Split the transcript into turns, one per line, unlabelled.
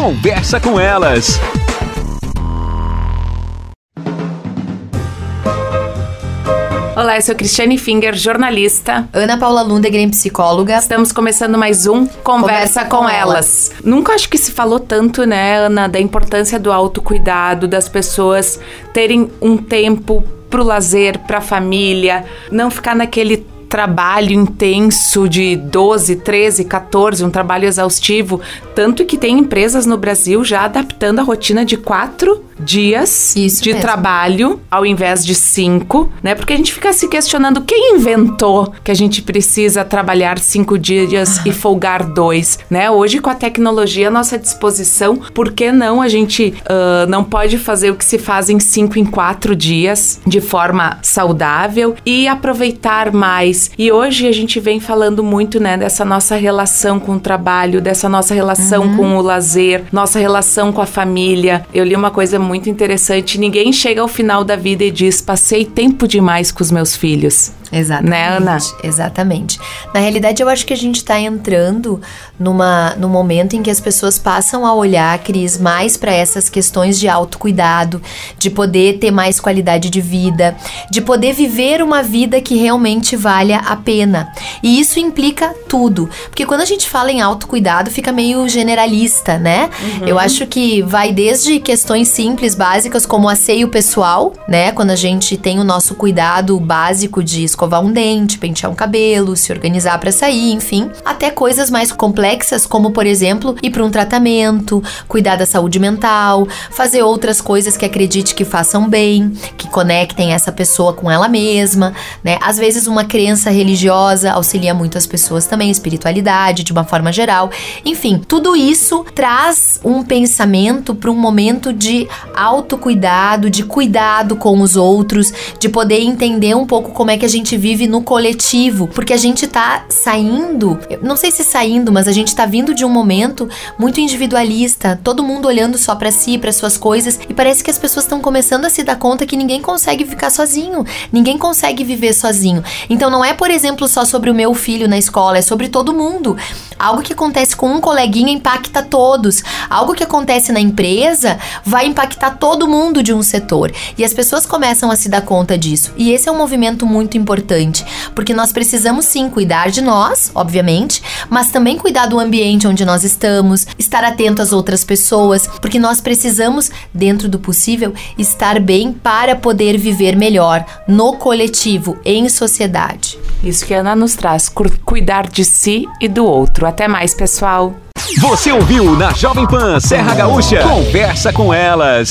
Conversa com elas.
Olá, eu sou Cristiane Finger, jornalista.
Ana Paula Lundegren, psicóloga.
Estamos começando mais um Conversa, Conversa com, com elas. elas. Nunca acho que se falou tanto, né, Ana, da importância do autocuidado, das pessoas terem um tempo pro lazer, pra família, não ficar naquele trabalho intenso de 12, 13, 14, um trabalho exaustivo. Tanto que tem empresas no Brasil já adaptando a rotina de quatro dias Isso de mesmo. trabalho ao invés de cinco, né? Porque a gente fica se questionando quem inventou que a gente precisa trabalhar cinco dias e folgar dois, né? Hoje com a tecnologia à nossa disposição, por que não a gente uh, não pode fazer o que se faz em cinco em quatro dias de forma saudável e aproveitar mais? E hoje a gente vem falando muito, né, dessa nossa relação com o trabalho, dessa nossa relação uhum. com o lazer, nossa relação com a família. Eu li uma coisa muito interessante. Ninguém chega ao final da vida e diz: passei tempo demais com os meus filhos.
Exatamente. Né, Ana? Exatamente. Na realidade, eu acho que a gente está entrando numa, num momento em que as pessoas passam a olhar, Cris, mais para essas questões de autocuidado, de poder ter mais qualidade de vida, de poder viver uma vida que realmente valha a pena. E isso implica tudo. Porque quando a gente fala em autocuidado, fica meio generalista, né? Uhum. Eu acho que vai desde questões simples básicas, como asseio pessoal, né? Quando a gente tem o nosso cuidado básico de escovar um dente, pentear um cabelo, se organizar para sair, enfim, até coisas mais complexas, como por exemplo, ir para um tratamento, cuidar da saúde mental, fazer outras coisas que acredite que façam bem, que conectem essa pessoa com ela mesma, né? Às vezes uma crença religiosa auxilia muito as pessoas também, espiritualidade de uma forma geral. Enfim, tudo isso traz um pensamento para um momento de autocuidado, de cuidado com os outros, de poder entender um pouco como é que a gente vive no coletivo, porque a gente tá saindo, não sei se saindo, mas a gente tá vindo de um momento muito individualista, todo mundo olhando só para si, para suas coisas, e parece que as pessoas estão começando a se dar conta que ninguém consegue ficar sozinho, ninguém consegue viver sozinho. Então não é, por exemplo, só sobre o meu filho na escola, é sobre todo mundo. Algo que acontece com um coleguinha impacta todos. Algo que acontece na empresa vai impactar todo mundo de um setor. E as pessoas começam a se dar conta disso. E esse é um movimento muito importante, porque nós precisamos sim cuidar de nós, obviamente, mas também cuidar do ambiente onde nós estamos, estar atento às outras pessoas, porque nós precisamos, dentro do possível, estar bem para poder viver melhor no coletivo, em sociedade.
Isso que a Ana nos traz, cuidar de si e do outro. Até mais, pessoal.
Você ouviu na Jovem Pan Serra Gaúcha? Conversa com elas.